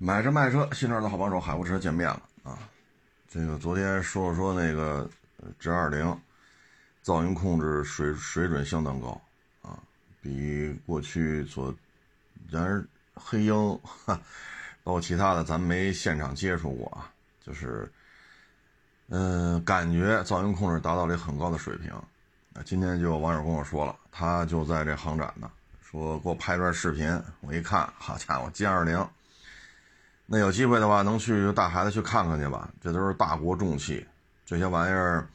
买车卖车，新车的好帮手，海沃车见面了啊！这个昨天说了说那个 G 二零噪音控制水水准相当高啊，比过去所然而黑鹰哈，包括其他的咱没现场接触过啊，就是嗯，感觉噪音控制达到了很高的水平啊。今天就有网友跟我说了，他就在这航展呢，说给我拍段视频，我一看，好家伙，G 二零。那有机会的话，能去就带孩子去看看去吧。这都是大国重器，这些玩意儿，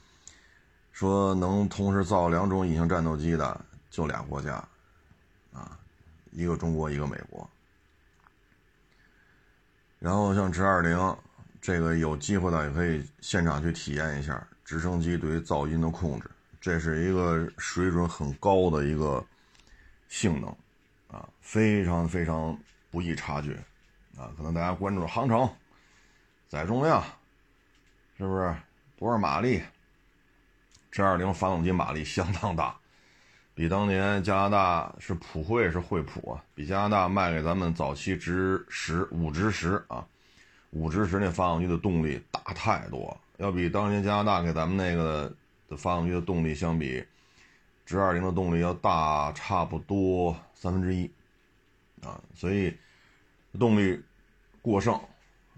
说能同时造两种隐形战斗机的就俩国家，啊，一个中国，一个美国。然后像直二零这个有机会的也可以现场去体验一下直升机对于噪音的控制，这是一个水准很高的一个性能，啊，非常非常不易察觉。啊，可能大家关注航程、载重量，是不是多少马力？G20 发动机马力相当大，比当年加拿大是普惠是惠普啊，比加拿大卖给咱们早期直十五直十啊，五直十那发动机的动力大太多，要比当年加拿大给咱们那个的发动机的动力相比，G20 的动力要大差不多三分之一啊，所以。动力过剩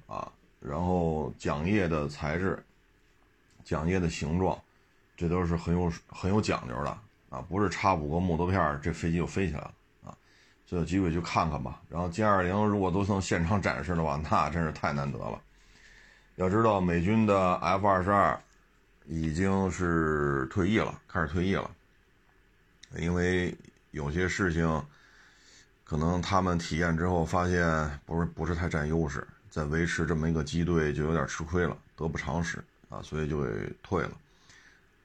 啊，然后桨叶的材质、桨叶的形状，这都是很有很有讲究的啊，不是插五个木头片这飞机就飞起来了啊，就有机会去看看吧。然后歼二零如果都能现场展示的话，那真是太难得了。要知道美军的 F 二十二已经是退役了，开始退役了，因为有些事情。可能他们体验之后发现不是不是太占优势，在维持这么一个机队就有点吃亏了，得不偿失啊，所以就给退了，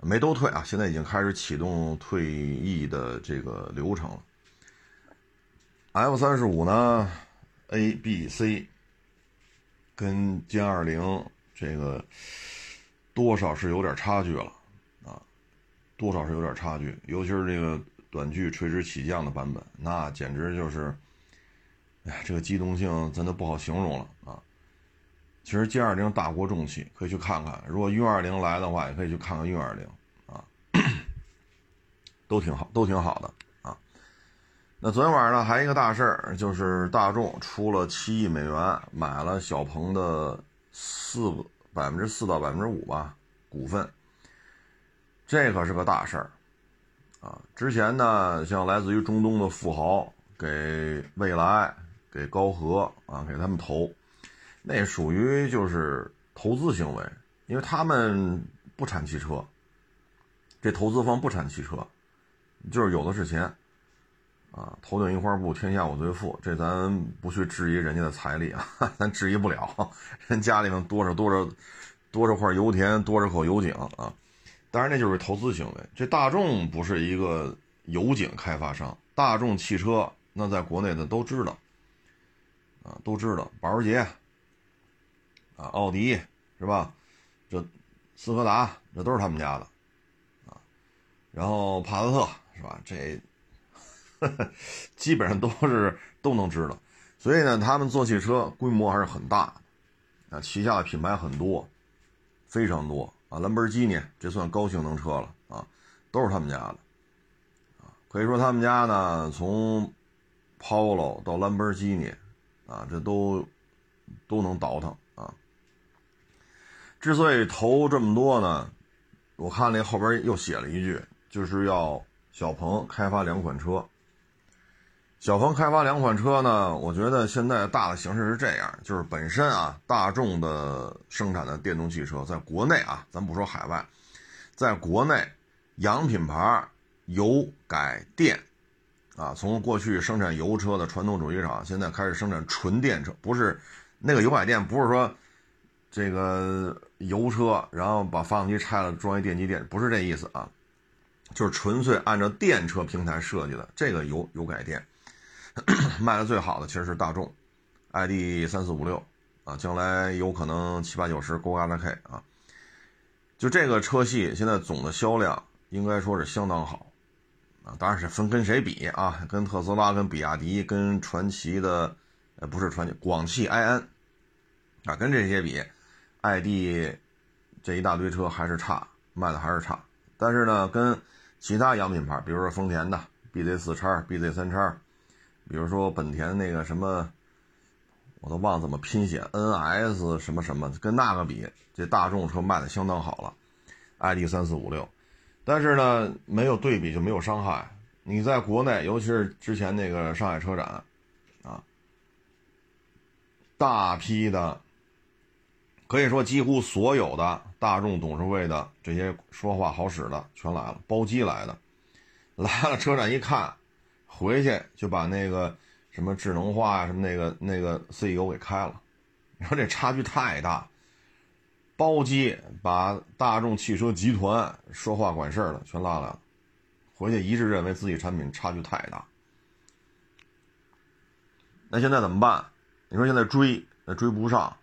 没都退啊，现在已经开始启动退役的这个流程了。F 三十五呢，A、B、C 跟歼二零这个多少是有点差距了啊，多少是有点差距，尤其是这个。短距垂直起降的版本，那简直就是，哎，这个机动性真的不好形容了啊！其实 G 二零大国重器，可以去看看。如果运二零来的话，也可以去看看运二零啊，都挺好，都挺好的啊。那昨天晚上呢，还一个大事儿，就是大众出了七亿美元买了小鹏的四百分之四到百分之五吧股份，这可是个大事儿。啊，之前呢，像来自于中东的富豪给蔚来、给高和啊，给他们投，那属于就是投资行为，因为他们不产汽车，这投资方不产汽车，就是有的是钱，啊，头顶一块布，天下我最富，这咱不去质疑人家的财力啊，咱质疑不了，人家里面多少多少多少块油田，多少口油井啊。当然，那就是投资行为。这大众不是一个油井开发商，大众汽车那在国内的都知道，啊，都知道，保时捷，啊，奥迪是吧？这斯柯达这都是他们家的，啊，然后帕萨特是吧？这 基本上都是都能知道。所以呢，他们做汽车规模还是很大，啊，旗下的品牌很多，非常多。啊，兰博基尼这算高性能车了啊，都是他们家的，啊，可以说他们家呢，从 Polo 到兰博基尼，啊，这都都能倒腾啊。之所以投这么多呢，我看那后边又写了一句，就是要小鹏开发两款车。小鹏开发两款车呢，我觉得现在大的形势是这样，就是本身啊，大众的生产的电动汽车在国内啊，咱不说海外，在国内洋品牌油改电，啊，从过去生产油车的传统主机厂，现在开始生产纯电车，不是那个油改电，不是说这个油车，然后把发动机拆了装一电机电，不是这意思啊，就是纯粹按照电车平台设计的这个油油改电。卖的最好的其实是大众，ID 三四五六啊，将来有可能七八九十勾嘎达 K 啊，就这个车系现在总的销量应该说是相当好啊，当然是分跟谁比啊，跟特斯拉、跟比亚迪、跟传祺的呃，不是传祺，广汽埃安，啊，跟这些比，ID 这一大堆车还是差，卖的还是差。但是呢，跟其他洋品牌，比如说丰田的 BZ 四叉、BZ 三叉，比如说本田那个什么，我都忘怎么拼写，NS 什么什么，跟那个比，这大众车卖的相当好了，ID 三四五六。但是呢，没有对比就没有伤害。你在国内，尤其是之前那个上海车展，啊，大批的，可以说几乎所有的大众董事会的这些说话好使的全来了，包机来的，来了车展一看，回去就把那个什么智能化呀什么那个那个 CEO 给开了，你说这差距太大，包机把大众汽车集团说话管事儿的全拉来了。回去一致认为自己产品差距太大，那现在怎么办？你说现在追那追不上，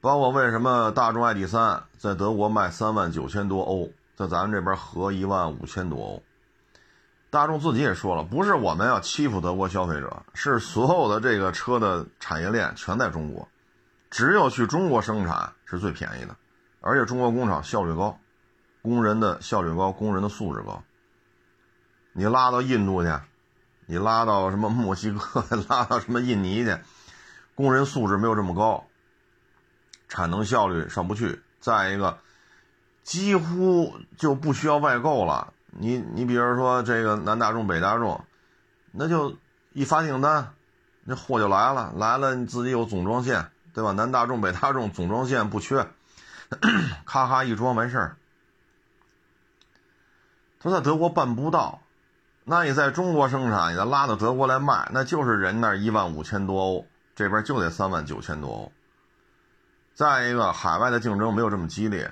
包括为什么大众 ID 三在德国卖三万九千多欧，在咱们这边合一万五千多欧。大众自己也说了，不是我们要欺负德国消费者，是所有的这个车的产业链全在中国，只有去中国生产是最便宜的，而且中国工厂效率高，工人的效率高，工人的素质高。你拉到印度去，你拉到什么墨西哥，拉到什么印尼去，工人素质没有这么高，产能效率上不去。再一个，几乎就不需要外购了。你你比如说这个南大众、北大众，那就一发订单，那货就来了，来了你自己有总装线，对吧？南大众、北大众总装线不缺，咔咔一装完事儿。他在德国办不到。那你在中国生产，你再拉到德国来卖，那就是人那一万五千多欧，这边就得三万九千多欧。再一个，海外的竞争没有这么激烈，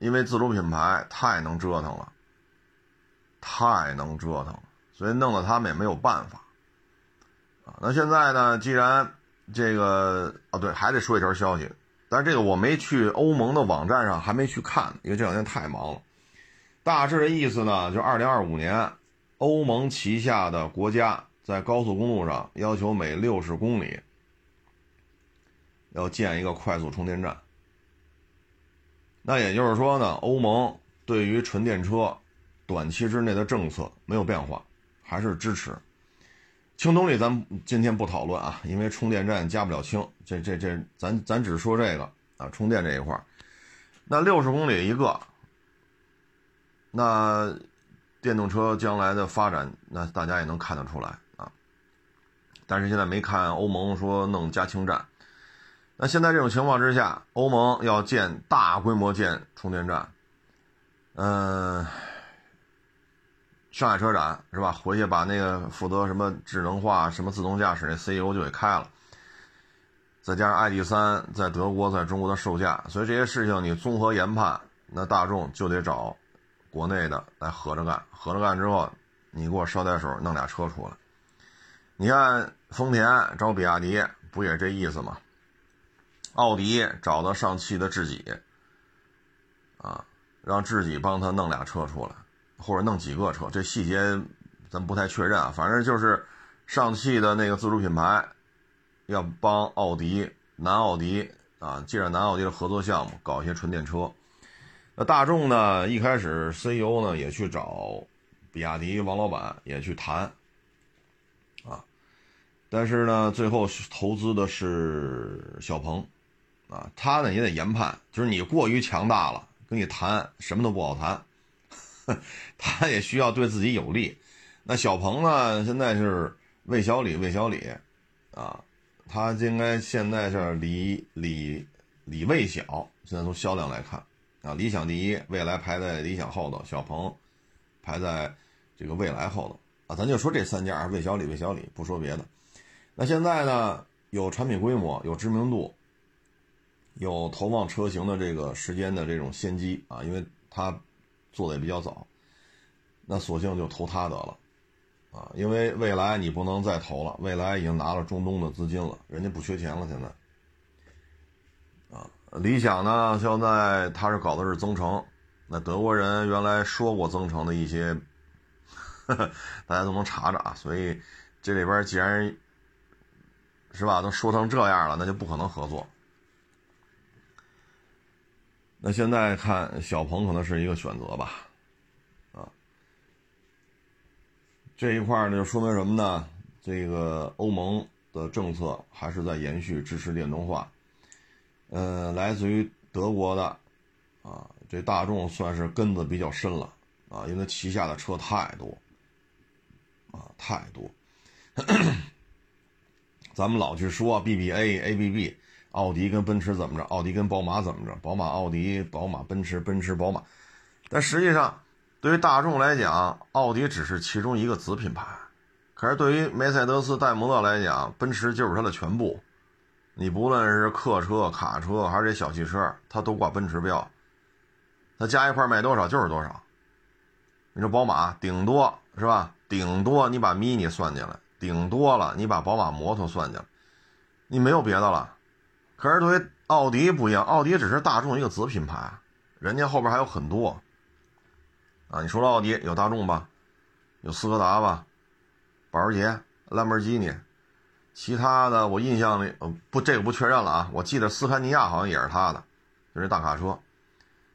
因为自主品牌太能折腾了，太能折腾了，所以弄得他们也没有办法。啊，那现在呢？既然这个啊，对，还得说一条消息，但是这个我没去欧盟的网站上，还没去看，因为这两天太忙了。大致的意思呢，就二零二五年。欧盟旗下的国家在高速公路上要求每六十公里要建一个快速充电站。那也就是说呢，欧盟对于纯电车短期之内的政策没有变化，还是支持。氢动力咱今天不讨论啊，因为充电站加不了氢，这这这咱咱只说这个啊，充电这一块那六十公里一个，那。电动车将来的发展，那大家也能看得出来啊。但是现在没看欧盟说弄加氢站。那现在这种情况之下，欧盟要建大规模建充电站，嗯，上海车展是吧？回去把那个负责什么智能化、什么自动驾驶那 CEO 就给开了。再加上 ID 三在德国在中国的售价，所以这些事情你综合研判，那大众就得找。国内的来合着干，合着干之后，你给我捎带手弄俩车出来。你看丰田找比亚迪，不也这意思吗？奥迪找到上汽的智己，啊，让智己帮他弄俩车出来，或者弄几个车，这细节咱不太确认啊。反正就是上汽的那个自主品牌要帮奥迪、南奥迪啊，借着南奥迪的合作项目搞一些纯电车。那大众呢？一开始 CEO 呢也去找比亚迪王老板也去谈啊，但是呢，最后投资的是小鹏啊，他呢也得研判，就是你过于强大了，跟你谈什么都不好谈，他也需要对自己有利。那小鹏呢，现在是魏小李，魏小李啊，他应该现在是李李李魏小，现在从销量来看。啊，理想第一，未来排在理想后头，小鹏排在这个未来后头啊。咱就说这三家，魏小李、魏小李，不说别的。那现在呢，有产品规模，有知名度，有投放车型的这个时间的这种先机啊，因为他做的也比较早，那索性就投他得了啊。因为未来你不能再投了，未来已经拿了中东的资金了，人家不缺钱了，现在。啊理想呢，现在他是搞的是增程，那德国人原来说过增程的一些，大家都能查查啊。所以这里边既然是吧？都说成这样了，那就不可能合作。那现在看小鹏可能是一个选择吧，啊，这一块呢就说明什么呢？这个欧盟的政策还是在延续支持电动化。呃，来自于德国的，啊，这大众算是根子比较深了，啊，因为旗下的车太多，啊，太多。咱们老去说 BBA、ABB，奥迪跟奔驰怎么着？奥迪跟宝马怎么着？宝马、奥迪、宝马、奔驰、奔驰、宝马。但实际上，对于大众来讲，奥迪只是其中一个子品牌。可是对于梅赛德斯、戴姆勒来讲，奔驰就是它的全部。你不论是客车、卡车还是这小汽车，它都挂奔驰标。它加一块卖多少就是多少。你说宝马顶多是吧？顶多你把 mini 算进来，顶多了你把宝马摩托算进来，你没有别的了。可是对于奥迪不一样，奥迪只是大众一个子品牌，人家后边还有很多。啊，你说了奥迪有大众吧，有斯柯达吧。保时捷、兰博基尼，其他的我印象里，呃，不，这个不确认了啊。我记得斯堪尼亚好像也是他的，就是大卡车，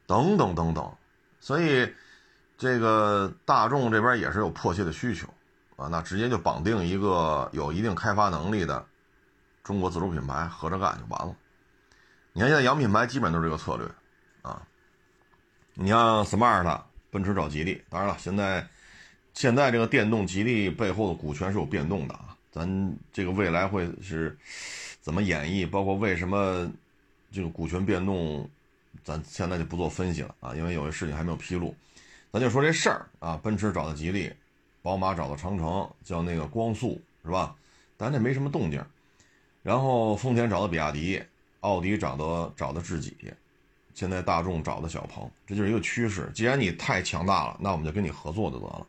等等等等。所以，这个大众这边也是有迫切的需求啊，那直接就绑定一个有一定开发能力的中国自主品牌，合着干就完了。你看现在洋品牌基本都是这个策略啊。你像 smart，奔驰找吉利，当然了，现在。现在这个电动吉利背后的股权是有变动的啊，咱这个未来会是怎么演绎？包括为什么这个股权变动，咱现在就不做分析了啊，因为有些事情还没有披露。咱就说这事儿啊，奔驰找的吉利，宝马找的长城，叫那个光速是吧？咱这没什么动静。然后丰田找的比亚迪，奥迪找的找的智己，现在大众找的小鹏，这就是一个趋势。既然你太强大了，那我们就跟你合作就得了。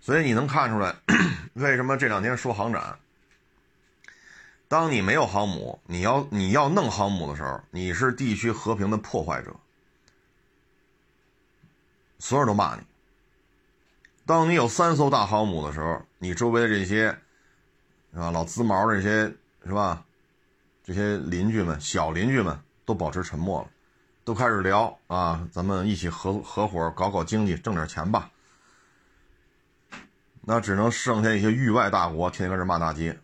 所以你能看出来，为什么这两天说航展？当你没有航母，你要你要弄航母的时候，你是地区和平的破坏者，所有人都骂你。当你有三艘大航母的时候，你周围的这些，是吧？老滋毛这些，是吧？这些邻居们、小邻居们都保持沉默了，都开始聊啊，咱们一起合合伙搞搞经济，挣点钱吧。那只能剩下一些域外大国天天跟这骂大街，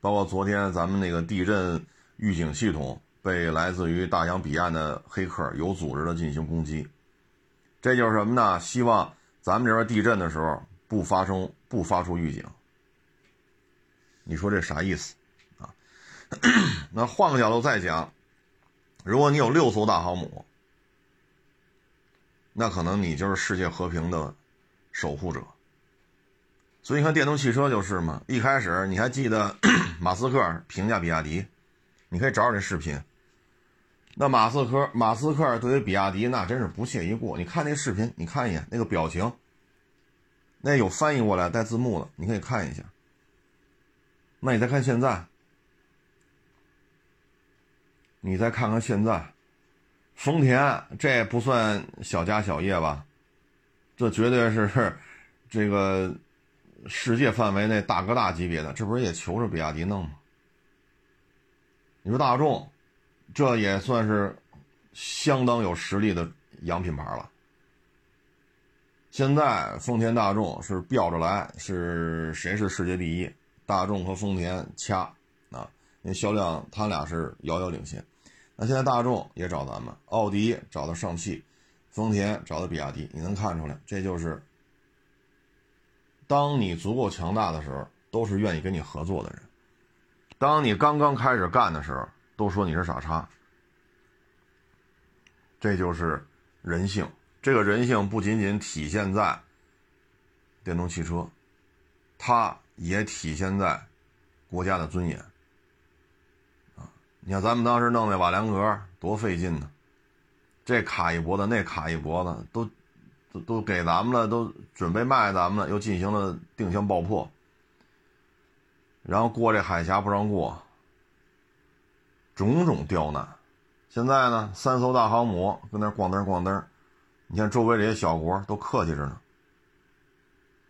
包括昨天咱们那个地震预警系统被来自于大洋彼岸的黑客有组织的进行攻击，这就是什么呢？希望咱们这边地震的时候不发生不发出预警。你说这啥意思啊？那换个角度再讲，如果你有六艘大航母，那可能你就是世界和平的守护者。所以你看电动汽车就是嘛，一开始你还记得 马斯克评价比亚迪，你可以找找这视频。那马斯克马斯克对于比亚迪那真是不屑一顾。你看那视频，你看一眼那个表情，那有翻译过来带字幕的，你可以看一下。那你再看现在，你再看看现在，丰田这不算小家小业吧？这绝对是这个。世界范围内大哥大级别的，这不是也求着比亚迪弄吗？你说大众，这也算是相当有实力的洋品牌了。现在丰田、大众是飙着来，是谁是世界第一？大众和丰田掐啊，因为销量他俩是遥遥领先。那现在大众也找咱们，奥迪找的上汽，丰田找的比亚迪，你能看出来，这就是。当你足够强大的时候，都是愿意跟你合作的人；当你刚刚开始干的时候，都说你是傻叉。这就是人性。这个人性不仅仅体现在电动汽车，它也体现在国家的尊严。啊，你看咱们当时弄那瓦良格多费劲呢，这卡一脖子，那卡一脖子，都。都都给咱们了，都准备卖咱们了，又进行了定向爆破，然后过这海峡不让过，种种刁难。现在呢，三艘大航母跟那咣噔咣噔，你看周围这些小国都客气着呢，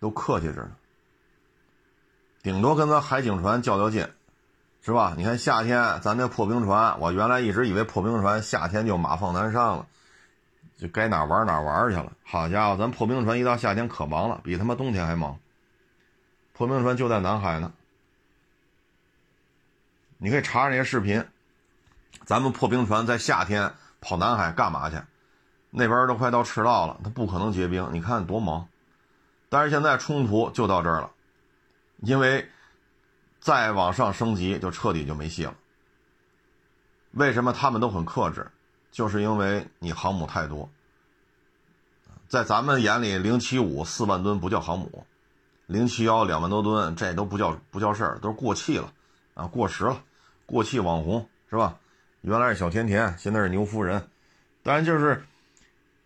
都客气着呢，顶多跟咱海警船较较劲，是吧？你看夏天咱那破冰船，我原来一直以为破冰船夏天就马放南上了，就该哪玩哪玩去了。好家伙，咱破冰船一到夏天可忙了，比他妈冬天还忙。破冰船就在南海呢，你可以查查那些视频。咱们破冰船在夏天跑南海干嘛去？那边都快到赤道了，它不可能结冰，你看多忙。但是现在冲突就到这儿了，因为。再往上升级，就彻底就没戏了。为什么他们都很克制？就是因为你航母太多。在咱们眼里，零七五四万吨不叫航母，零七幺两万多吨，这都不叫不叫事儿，都过气了啊，过时了，过气网红是吧？原来是小甜甜，现在是牛夫人。当然，就是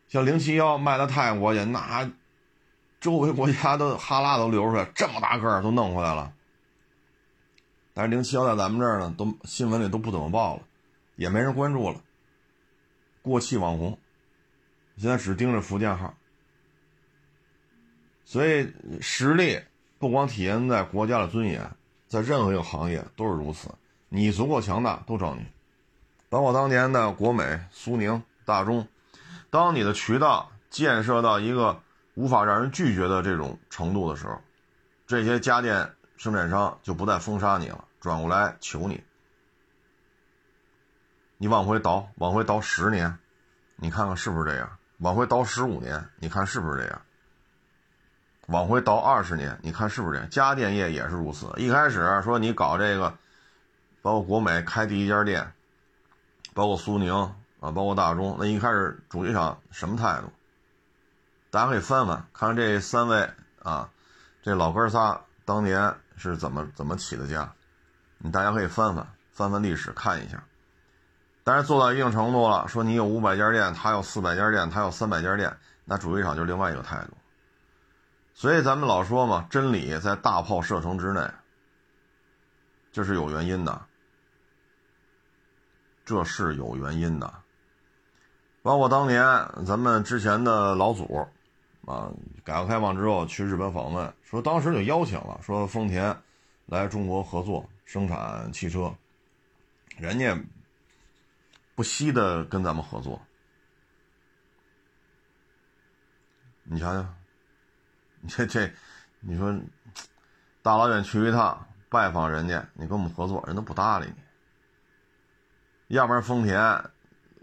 像零七幺卖到泰国去，那周围国家都哈喇都流出来，这么大个儿都弄回来了。但是零七幺在咱们这儿呢，都新闻里都不怎么报了，也没人关注了。过气网红，现在只盯着福建号。所以实力不光体现在国家的尊严，在任何一个行业都是如此。你足够强大，都找你。包括当年的国美、苏宁、大中，当你的渠道建设到一个无法让人拒绝的这种程度的时候，这些家电生产商就不再封杀你了。转过来求你，你往回倒，往回倒十年，你看看是不是这样？往回倒十五年，你看是不是这样？往回倒二十年，你看是不是这样？家电业也是如此。一开始说你搞这个，包括国美开第一家店，包括苏宁啊，包括大中，那一开始主机厂什么态度？大家可以翻翻，看看这三位啊，这老哥仨当年是怎么怎么起的家。你大家可以翻翻翻翻历史看一下，但是做到一定程度了，说你有五百家店，他有四百家店，他有三百家店，那主机厂就是另外一个态度。所以咱们老说嘛，真理在大炮射程之内，这是有原因的，这是有原因的。包括当年咱们之前的老祖，啊，改革开放之后去日本访问，说当时就邀请了，说丰田来中国合作。生产汽车，人家不惜的跟咱们合作。你想想，你这这，你说大老远去一趟拜访人家，你跟我们合作，人都不搭理你。要不然丰田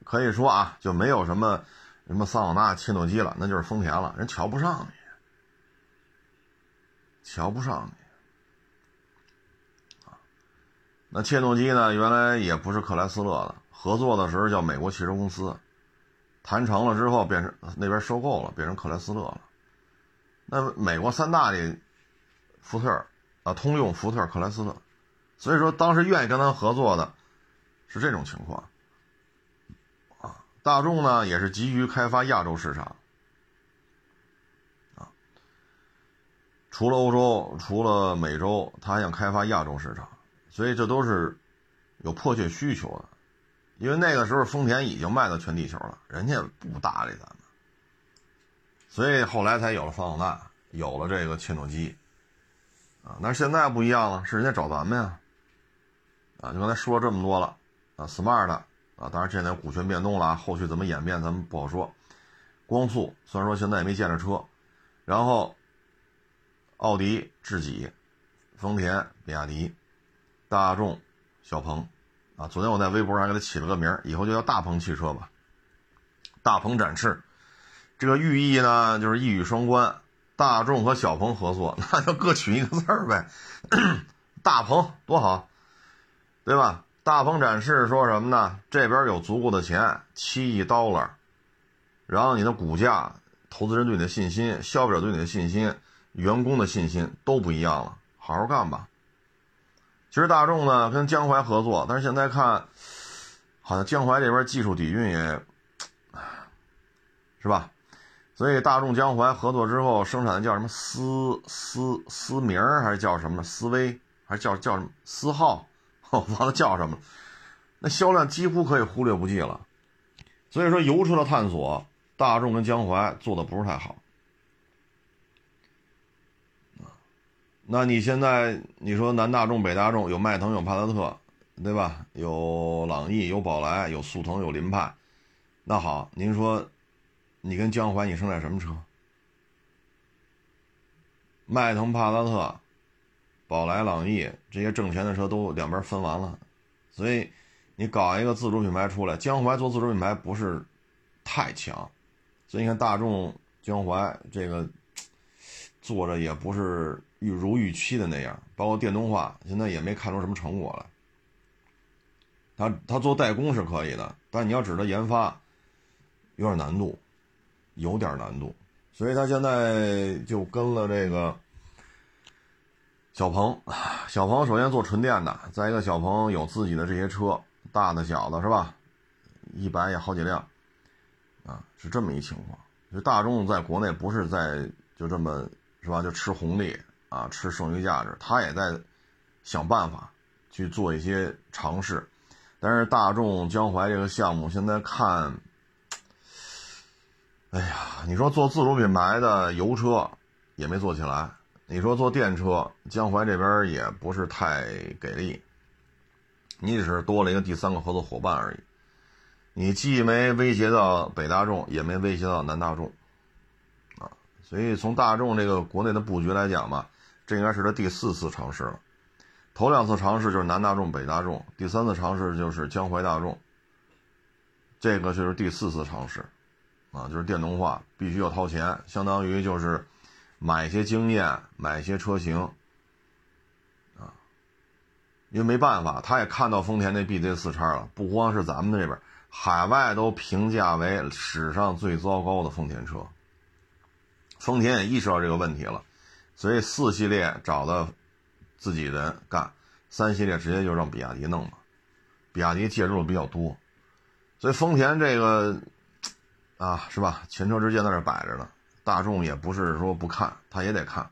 可以说啊，就没有什么什么桑塔纳、切诺基了，那就是丰田了，人瞧不上你，瞧不上你。那切诺基呢？原来也不是克莱斯勒的，合作的时候叫美国汽车公司，谈成了之后变成那边收购了，变成克莱斯勒了。那美国三大的福特啊，通用、福特、克莱斯勒，所以说当时愿意跟他合作的是这种情况。大众呢也是急于开发亚洲市场。啊，除了欧洲，除了美洲，他还想开发亚洲市场。所以这都是有迫切需求的，因为那个时候丰田已经卖到全地球了，人家不搭理咱们，所以后来才有了桑塔纳，有了这个切诺基，啊，那现在不一样了，是人家找咱们呀，啊，就刚才说了这么多了，啊，smart，啊，当然现在股权变动了，后续怎么演变咱们不好说，光速虽然说现在也没见着车，然后奥迪、智己、丰田、比亚迪。大众、小鹏，啊，昨天我在微博上给它起了个名，以后就叫大鹏汽车吧。大鹏展翅，这个寓意呢就是一语双关，大众和小鹏合作，那就各取一个字儿呗。大鹏多好，对吧？大鹏展翅说什么呢？这边有足够的钱，七亿 dollar，然后你的股价、投资人对你的信心、消费者对你的信心、员工的信心都不一样了，好好干吧。其实大众呢跟江淮合作，但是现在看，好像江淮这边技术底蕴也，是吧？所以大众江淮合作之后，生产的叫什么思思思明还是叫什么思威，还是叫叫什么思浩？我忘了叫什么了。那销量几乎可以忽略不计了。所以说油车的探索，大众跟江淮做的不是太好。那你现在你说南大众北大众有迈腾有帕萨特，对吧？有朗逸，有宝来，有速腾，有凌派。那好，您说，你跟江淮你生产什么车？迈腾、帕萨特、宝来、朗逸这些挣钱的车都两边分完了，所以你搞一个自主品牌出来，江淮做自主品牌不是太强，所以你看大众、江淮这个做着也不是预如预期的那样，包括电动化现在也没看出什么成果来。他他做代工是可以的，但你要指他研发，有点难度，有点难度。所以他现在就跟了这个小鹏，小鹏首先做纯电的，再一个小鹏有自己的这些车，大的小的是吧？一百也好几辆，啊，是这么一情况。就大众在国内不是在就这么是吧？就吃红利啊，吃剩余价值，他也在想办法去做一些尝试。但是大众江淮这个项目现在看。哎呀，你说做自主品牌的油车也没做起来，你说做电车，江淮这边也不是太给力，你只是多了一个第三个合作伙伴而已，你既没威胁到北大众，也没威胁到南大众，啊，所以从大众这个国内的布局来讲吧，这应该是他第四次尝试了，头两次尝试就是南大众、北大众，第三次尝试就是江淮大众，这个就是第四次尝试。啊，就是电动化必须要掏钱，相当于就是买一些经验，买一些车型，啊，因为没办法，他也看到丰田那 BZ 四叉了，不光是咱们这边，海外都评价为史上最糟糕的丰田车。丰田也意识到这个问题了，所以四系列找的自己人干，三系列直接就让比亚迪弄了，比亚迪介入的比较多，所以丰田这个。啊，是吧？前车之鉴在这摆着呢，大众也不是说不看，他也得看。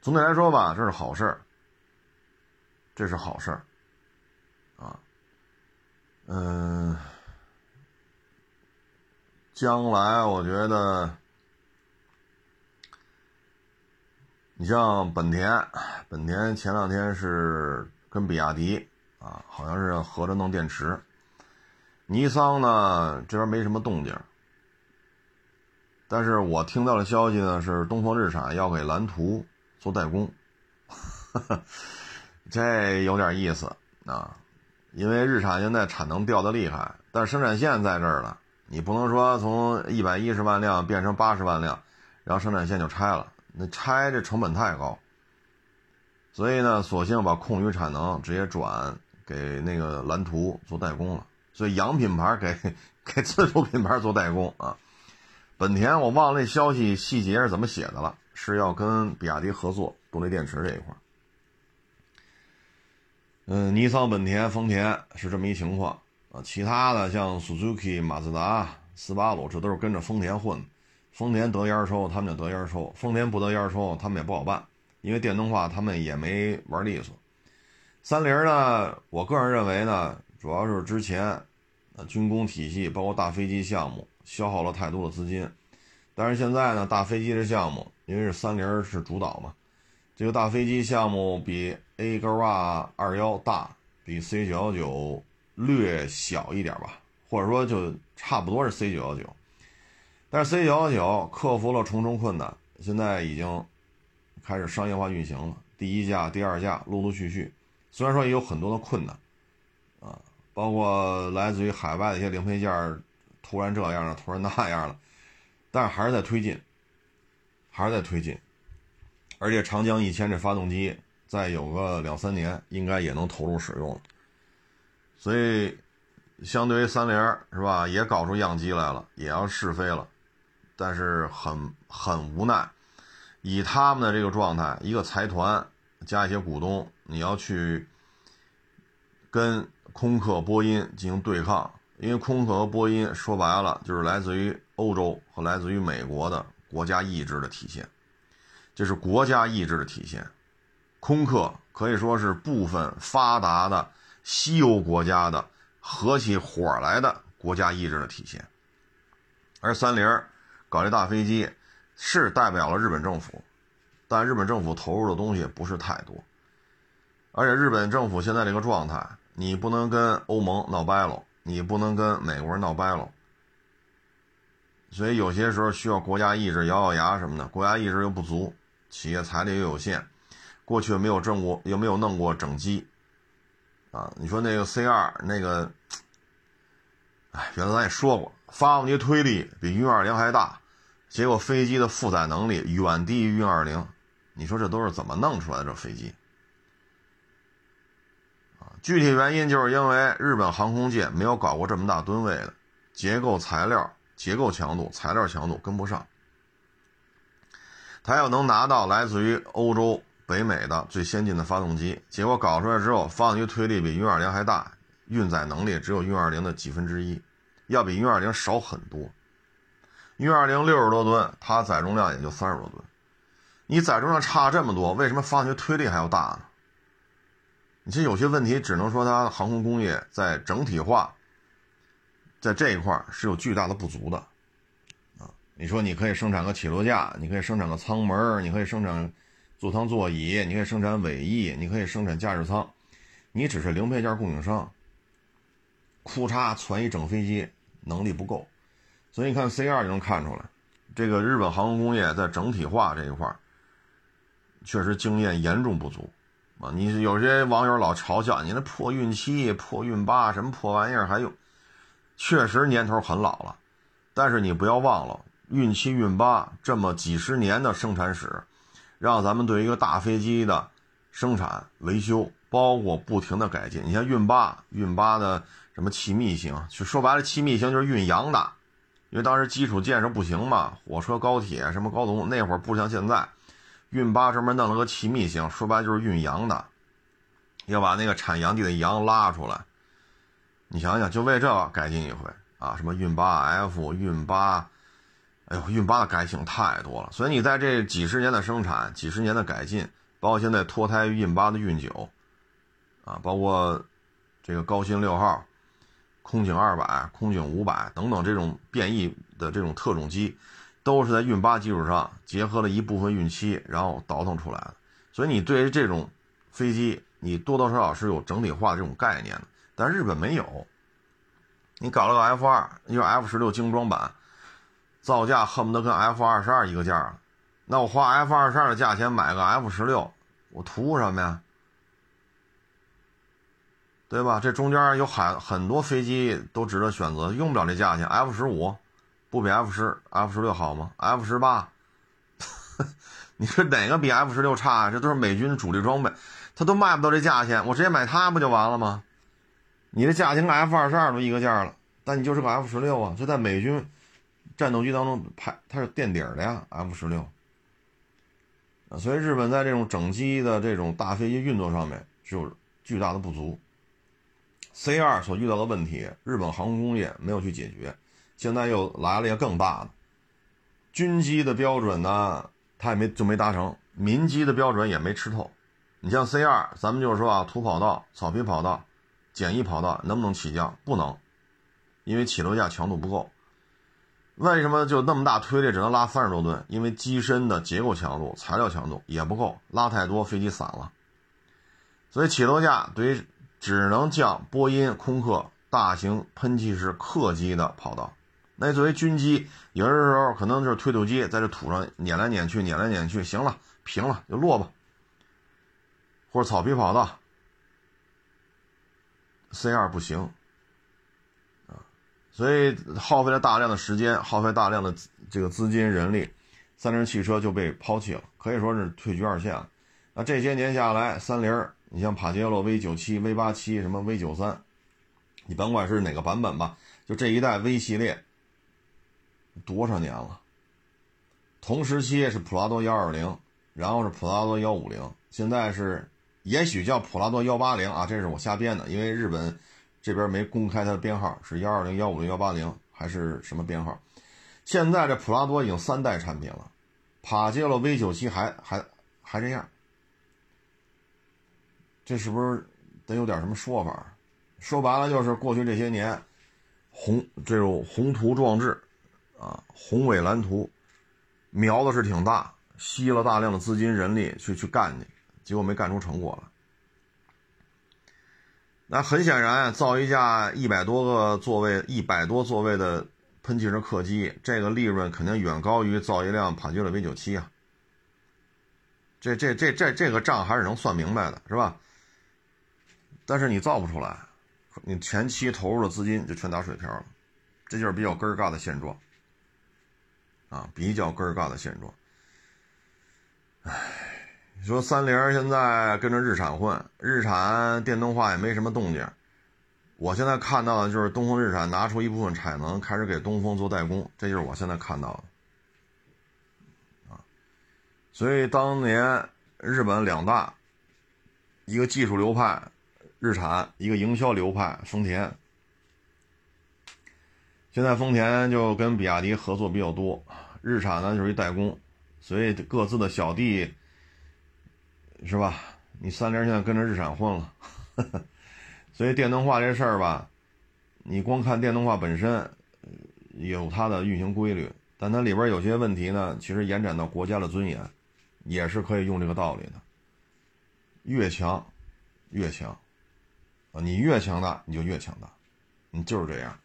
总体来说吧，这是好事儿，这是好事儿，啊，嗯，将来我觉得，你像本田，本田前两天是跟比亚迪啊，好像是合着弄电池，尼桑呢这边没什么动静。但是我听到的消息呢，是东风日产要给蓝图做代工，这有点意思啊，因为日产现在产能掉的厉害，但生产线在这儿了，你不能说从一百一十万辆变成八十万辆，然后生产线就拆了，那拆这成本太高，所以呢，索性把空余产能直接转给那个蓝图做代工了，所以洋品牌给 给自主品牌做代工啊。本田，我忘了那消息细节是怎么写的了，是要跟比亚迪合作动力电池这一块嗯，尼桑、本田、丰田是这么一情况啊，其他的像 Suzuki、马自达、斯巴鲁，这都是跟着丰田混。丰田得烟抽，他们就得烟抽；丰田不得烟抽，他们也不好办，因为电动化他们也没玩利索。三菱呢，我个人认为呢，主要是之前军工体系包括大飞机项目。消耗了太多的资金，但是现在呢，大飞机这项目，因为是三菱是主导嘛，这个大飞机项目比 A 勾 R 二幺大，比 C 九幺九略小一点吧，或者说就差不多是 C 九幺九，但是 C 九幺九克服了重重困难，现在已经开始商业化运行了，第一架、第二架陆陆续续，虽然说也有很多的困难，啊，包括来自于海外的一些零配件。突然这样了，突然那样了，但是还是在推进，还是在推进。而且长江一千这发动机再有个两三年，应该也能投入使用了。所以，相对于三菱是吧，也搞出样机来了，也要试飞了，但是很很无奈。以他们的这个状态，一个财团加一些股东，你要去跟空客、波音进行对抗。因为空客和波音说白了就是来自于欧洲和来自于美国的国家意志的体现，这是国家意志的体现。空客可以说是部分发达的西欧国家的合起伙来的国家意志的体现，而三菱搞这大飞机是代表了日本政府，但日本政府投入的东西不是太多，而且日本政府现在这个状态你不能跟欧盟闹掰了，你不能跟美国人闹掰了。所以有些时候需要国家意志，咬咬牙什么的。国家意志又不足，企业财力又有限，过去没有挣过，又没有弄过整机，啊，你说那个 C 二那个，哎，原来咱也说过，发动机推力比运二零还大，结果飞机的负载能力远低于运二零，你说这都是怎么弄出来的这飞机？具体原因就是因为日本航空界没有搞过这么大吨位的结构材料。结构强度、材料强度跟不上，他要能拿到来自于欧洲、北美的最先进的发动机，结果搞出来之后，发动机推力比运二零还大，运载能力只有运二零的几分之一，要比运二零少很多。运二零六十多吨，它载重量也就三十多吨，你载重量差这么多，为什么发动机推力还要大呢？你其实有些问题只能说它航空工业在整体化。在这一块是有巨大的不足的，啊，你说你可以生产个起落架，你可以生产个舱门，你可以生产座舱座椅，你可以生产尾翼，你可以生产驾驶舱，你只是零配件供应商，库嚓攒一整飞机能力不够，所以你看 C 二就能看出来，这个日本航空工业在整体化这一块确实经验严重不足，啊，你有些网友老嘲笑你那破运七、破运八什么破玩意儿还有。确实年头很老了，但是你不要忘了，运七、运八这么几十年的生产史，让咱们对一个大飞机的生产、维修，包括不停的改进。你像运八、运八的什么气密型，就说白了，气密型就是运洋的，因为当时基础建设不行嘛，火车、高铁什么高速，那会儿不像现在，运八专门弄了个气密型，说白了就是运洋的，要把那个产洋地的洋拉出来。你想想，就为这改进一回啊？什么运八 F、运八，哎呦，运八的改型太多了。所以你在这几十年的生产、几十年的改进，包括现在脱胎于运八的运九，啊，包括这个高新六号、空警二百、空警五百等等这种变异的这种特种机，都是在运八基础上结合了一部分运七，然后倒腾出来的。所以你对于这种飞机，你多多少少是有整体化的这种概念的。但日本没有，你搞了个 F 二，就是 F 十六精装版，造价恨不得跟 F 二十二一个价那我花 F 二十二的价钱买个 F 十六，我图什么呀？对吧？这中间有很很多飞机都值得选择，用不了这价钱。F 十五不比 F 十、F 十六好吗？F 十八，你说哪个比 F 十六差啊？这都是美军主力装备，它都卖不到这价钱，我直接买它不就完了吗？你的价钱跟 F 二十二都一个价了，但你就是个 F 十六啊，这在美军战斗机当中排它是垫底的呀，F 十六，所以日本在这种整机的这种大飞机运作上面是有巨大的不足。C 二所遇到的问题，日本航空工业没有去解决，现在又来了一个更大的军机的标准呢，它也没就没达成，民机的标准也没吃透。你像 C 二，咱们就是说啊，土跑道、草皮跑道。简易跑道能不能起降？不能，因为起落架强度不够。为什么就那么大推力只能拉三十多吨？因为机身的结构强度、材料强度也不够，拉太多飞机散了。所以起落架对于只能降波音、空客大型喷气式客机的跑道。那作为军机，有的时候可能就是推土机在这土上碾来碾去、碾来碾去，行了，平了就落吧，或者草皮跑道。C 二不行，啊，所以耗费了大量的时间，耗费大量的这个资金、人力，三菱汽车就被抛弃了，可以说是退居二线了。那这些年下来，三菱，你像帕杰罗 V 九七、V 八七、什么 V 九三，你甭管是哪个版本吧，就这一代 V 系列，多少年了？同时期是普拉多幺二零，然后是普拉多幺五零，现在是。也许叫普拉多幺八零啊，这是我瞎编的，因为日本这边没公开它的编号是幺二零、幺五零、幺八零还是什么编号。现在这普拉多已经三代产品了，帕杰罗 V 九七还还还这样，这是不是得有点什么说法？说白了就是过去这些年，宏这种宏图壮志啊，宏伟蓝图，瞄的是挺大，吸了大量的资金人力去去干去。结果没干出成果来。那很显然，造一架一百多个座位、一百多座位的喷气式客机，这个利润肯定远高于造一辆帕杰罗 V97 啊。这这这这这个账还是能算明白的，是吧？但是你造不出来，你前期投入的资金就全打水漂了，这就是比较根儿尬的现状啊，比较根儿尬的现状。唉。你说三菱现在跟着日产混，日产电动化也没什么动静。我现在看到的就是东风日产拿出一部分产能，开始给东风做代工，这就是我现在看到的。啊，所以当年日本两大，一个技术流派日产，一个营销流派丰田。现在丰田就跟比亚迪合作比较多，日产呢就是一代工，所以各自的小弟。是吧？你三菱现在跟着日产混了，所以电动化这事儿吧，你光看电动化本身有它的运行规律，但它里边有些问题呢，其实延展到国家的尊严，也是可以用这个道理的。越强，越强，啊，你越强大，你就越强大，你就是这样。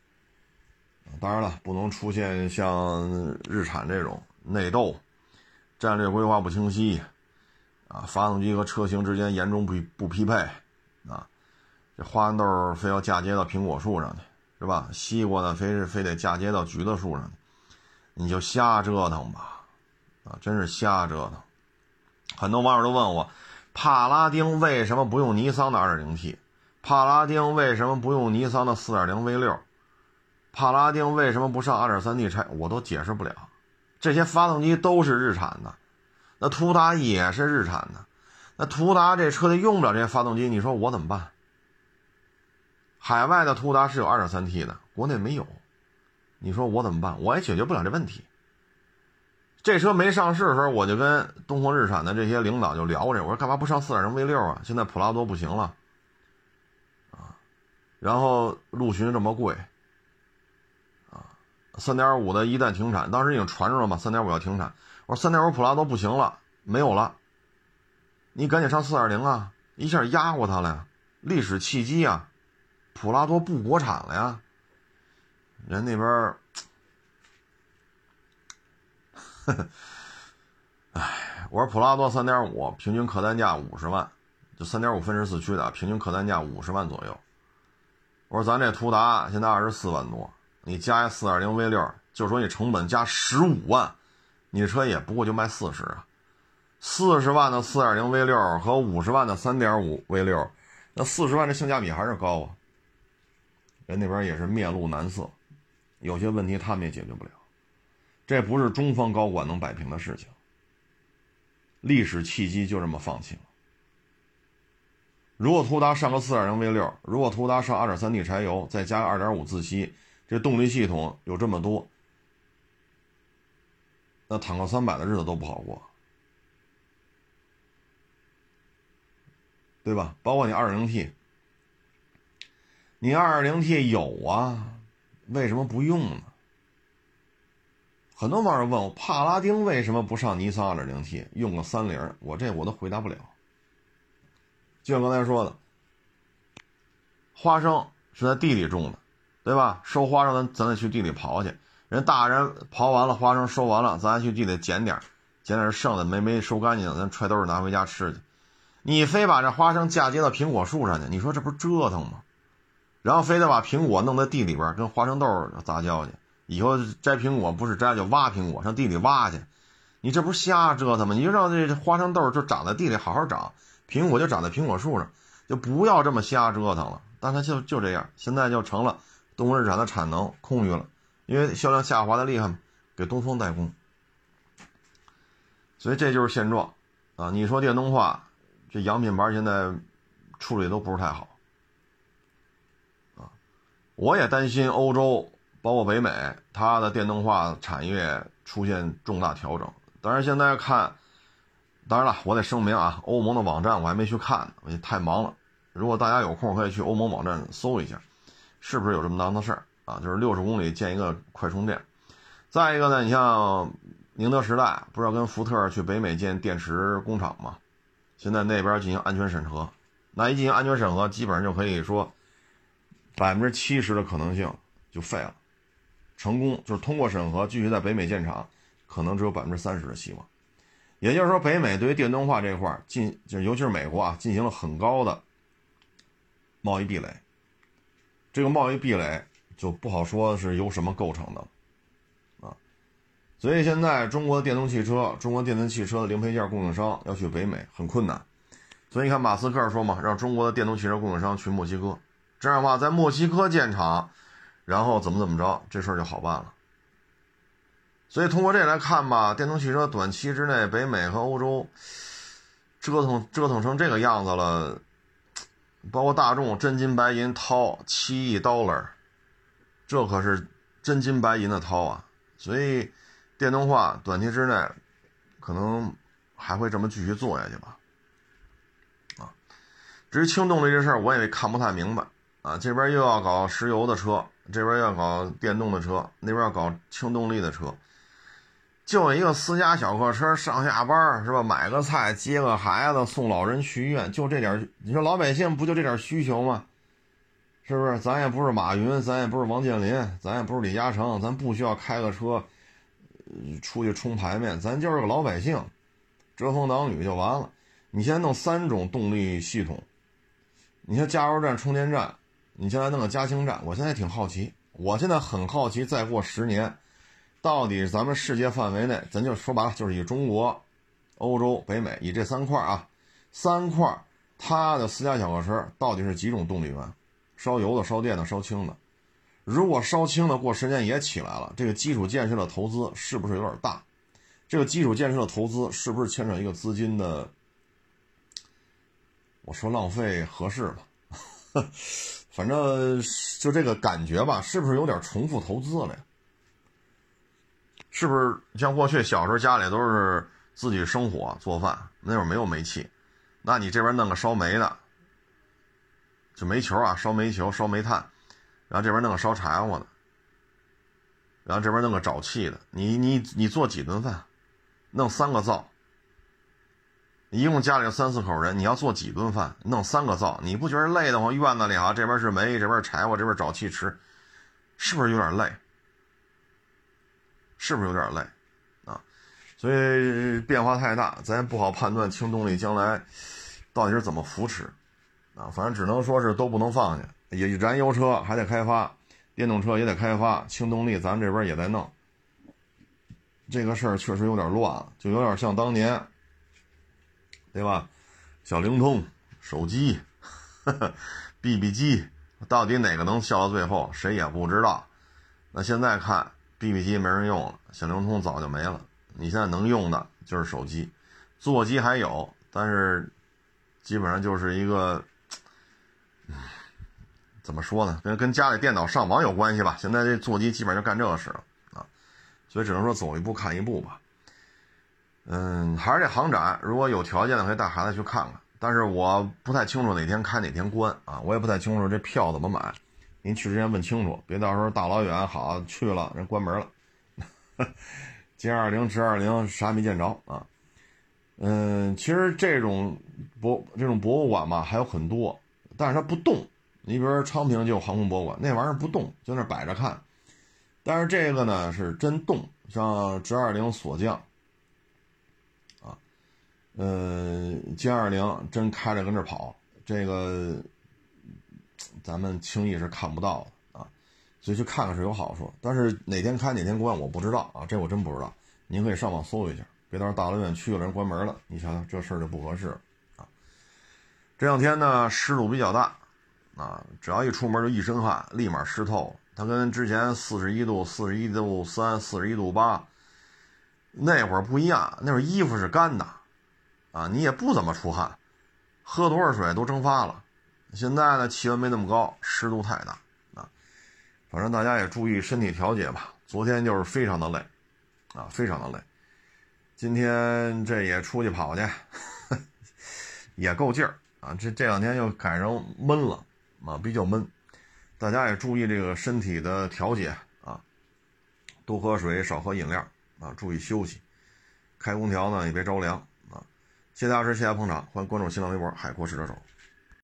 当然了，不能出现像日产这种内斗，战略规划不清晰。啊，发动机和车型之间严重不不匹配，啊，这花生豆非要嫁接到苹果树上去，是吧？西瓜呢，非是非得嫁接到橘子树上去，你就瞎折腾吧，啊，真是瞎折腾。很多网友都问我，帕拉丁为什么不用尼桑的 2.0T？帕拉丁为什么不用尼桑的 4.0V6？帕拉丁为什么不上 2.3T 拆？我都解释不了，这些发动机都是日产的。那途达也是日产的，那途达这车里用不了这些发动机，你说我怎么办？海外的途达是有 2.3T 的，国内没有，你说我怎么办？我也解决不了这问题。这车没上市的时候，我就跟东风日产的这些领导就聊着，我说干嘛不上 4.0V6 啊？现在普拉多不行了，啊，然后陆巡这么贵，啊，3.5的一旦停产，当时已经传出了嘛，3.5要停产。我说三点五普拉多不行了，没有了，你赶紧上四点零啊！一下压过它了呀，历史契机啊！普拉多不国产了呀，人那边儿，哎，我说普拉多三点五平均客单价五十万，就三点五分时四驱的，平均客单价五十万左右。我说咱这途达现在二十四万多，你加一四点零 V 六，就说你成本加十五万。你的车也不过就卖四十啊，四十万的四点零 V 六和五十万的三点五 V 六，那四十万的性价比还是高啊。人那边也是面露难色，有些问题他们也解决不了，这不是中方高管能摆平的事情。历史契机就这么放弃了。如果途达上个四点零 V 六，如果途达上二点三 T 柴油，再加个二点五自吸，这动力系统有这么多。那坦克三百的日子都不好过，对吧？包括你二点零 T，你二点零 T 有啊，为什么不用呢？很多网友问我，帕拉丁为什么不上尼桑二点零 T，用个三菱？我这我都回答不了。就像刚才说的，花生是在地里种的，对吧？收花生咱咱得去地里刨去。人大人刨完了花生收完了，咱还去地里捡点捡点剩的没没收干净，咱揣兜里拿回家吃去。你非把这花生嫁接到苹果树上去，你说这不是折腾吗？然后非得把苹果弄在地里边跟花生豆杂交去，以后摘苹果不是摘就挖苹果，上地里挖去，你这不是瞎折腾吗？你就让这花生豆就长在地里好好长，苹果就长在苹果树上，就不要这么瞎折腾了。但它就就这样，现在就成了东风日产的产能空余了。因为销量下滑的厉害嘛，给东风代工，所以这就是现状啊！你说电动化，这洋品牌现在处理都不是太好啊！我也担心欧洲，包括北美，它的电动化产业出现重大调整。但是现在看，当然了，我得声明啊，欧盟的网站我还没去看呢，我也太忙了。如果大家有空，可以去欧盟网站搜一下，是不是有这么档子事儿？啊，就是六十公里建一个快充电。再一个呢，你像宁德时代，不是要跟福特去北美建电池工厂吗？现在那边进行安全审核，那一进行安全审核，基本上就可以说百分之七十的可能性就废了，成功就是通过审核继续在北美建厂，可能只有百分之三十的希望。也就是说，北美对于电动化这块进，就尤其是美国啊，进行了很高的贸易壁垒。这个贸易壁垒就不好说是由什么构成的，啊，所以现在中国的电动汽车、中国电动汽车的零配件供应商要去北美很困难。所以你看，马斯克说嘛，让中国的电动汽车供应商去墨西哥，这样的话在墨西哥建厂，然后怎么怎么着，这事儿就好办了。所以通过这来看吧，电动汽车短期之内，北美和欧洲折腾折腾成这个样子了，包括大众真金白银掏七亿 dollar，这可是真金白银的掏啊！所以电动化短期之内可能还会这么继续做下去吧。啊，至于轻动力这事儿，我也看不太明白啊。这边又要搞石油的车，这边要搞电动的车，那边要搞轻动力的车。就一个私家小客车上下班是吧？买个菜，接个孩子，送老人去医院，就这点你说老百姓不就这点需求吗？是不是？咱也不是马云，咱也不是王健林，咱也不是李嘉诚，咱不需要开个车出去冲牌面，咱就是个老百姓，遮风挡雨就完了。你先弄三种动力系统，你像加油站、充电站，你现在弄个加氢站，我现在挺好奇，我现在很好奇，再过十年。到底咱们世界范围内，咱就说白了，就是以中国、欧洲、北美以这三块啊，三块它的私家小客车到底是几种动力源？烧油的、烧电的、烧氢的。如果烧氢的过十年也起来了，这个基础建设的投资是不是有点大？这个基础建设的投资是不是牵扯一个资金的？我说浪费合适吧？反正就这个感觉吧，是不是有点重复投资了呀？是不是像过去小时候家里都是自己生火做饭，那会儿没有煤气，那你这边弄个烧煤的，就煤球啊，烧煤球、烧煤炭，然后这边弄个烧柴火的，然后这边弄个沼气的，你你你做几顿饭？弄三个灶，一共家里三四口人，你要做几顿饭？弄三个灶，你不觉得累得慌？院子里啊，这边是煤，这边柴火，这边沼气池，是不是有点累？是不是有点累，啊？所以变化太大，咱也不好判断轻动力将来到底是怎么扶持，啊，反正只能说是都不能放下。也燃油车还得开发，电动车也得开发，轻动力咱们这边也在弄。这个事儿确实有点乱了，就有点像当年，对吧？小灵通、手机、BB 机，到底哪个能笑到最后，谁也不知道。那现在看。BB 机没人用了，小灵通早就没了。你现在能用的就是手机，座机还有，但是基本上就是一个，怎么说呢？跟跟家里电脑上网有关系吧。现在这座机基本上就干这个事了啊，所以只能说走一步看一步吧。嗯，还是这航展，如果有条件的可以带孩子去看看，但是我不太清楚哪天开哪天关啊，我也不太清楚这票怎么买。您去之前问清楚，别到时候大老远好去了人关门了。歼二零、直二零啥也没见着啊？嗯，其实这种博这种博物馆吧还有很多，但是它不动。你比如说昌平就有航空博物馆，那玩意儿不动，就那摆着看。但是这个呢是真动，像直二零锁降啊，呃，歼二零真开着跟这跑，这个。咱们轻易是看不到的啊，所以去看看是有好处。但是哪天开哪天关我不知道啊，这我真不知道。您可以上网搜一下，别到时候大老远去了人关门了，你想想这事儿就不合适啊。这两天呢湿度比较大啊，只要一出门就一身汗，立马湿透。它跟之前四十一度、四十一度三、四十一度八那会儿不一样，那会儿衣服是干的啊，你也不怎么出汗，喝多少水都蒸发了。现在呢，气温没那么高，湿度太大啊。反正大家也注意身体调节吧。昨天就是非常的累，啊，非常的累。今天这也出去跑去，也够劲儿啊。这这两天又赶上闷了啊，比较闷。大家也注意这个身体的调节啊，多喝水，少喝饮料啊，注意休息。开空调呢也别着凉啊。谢谢大师，谢谢捧场，欢迎关注新浪微博“海阔试车手”。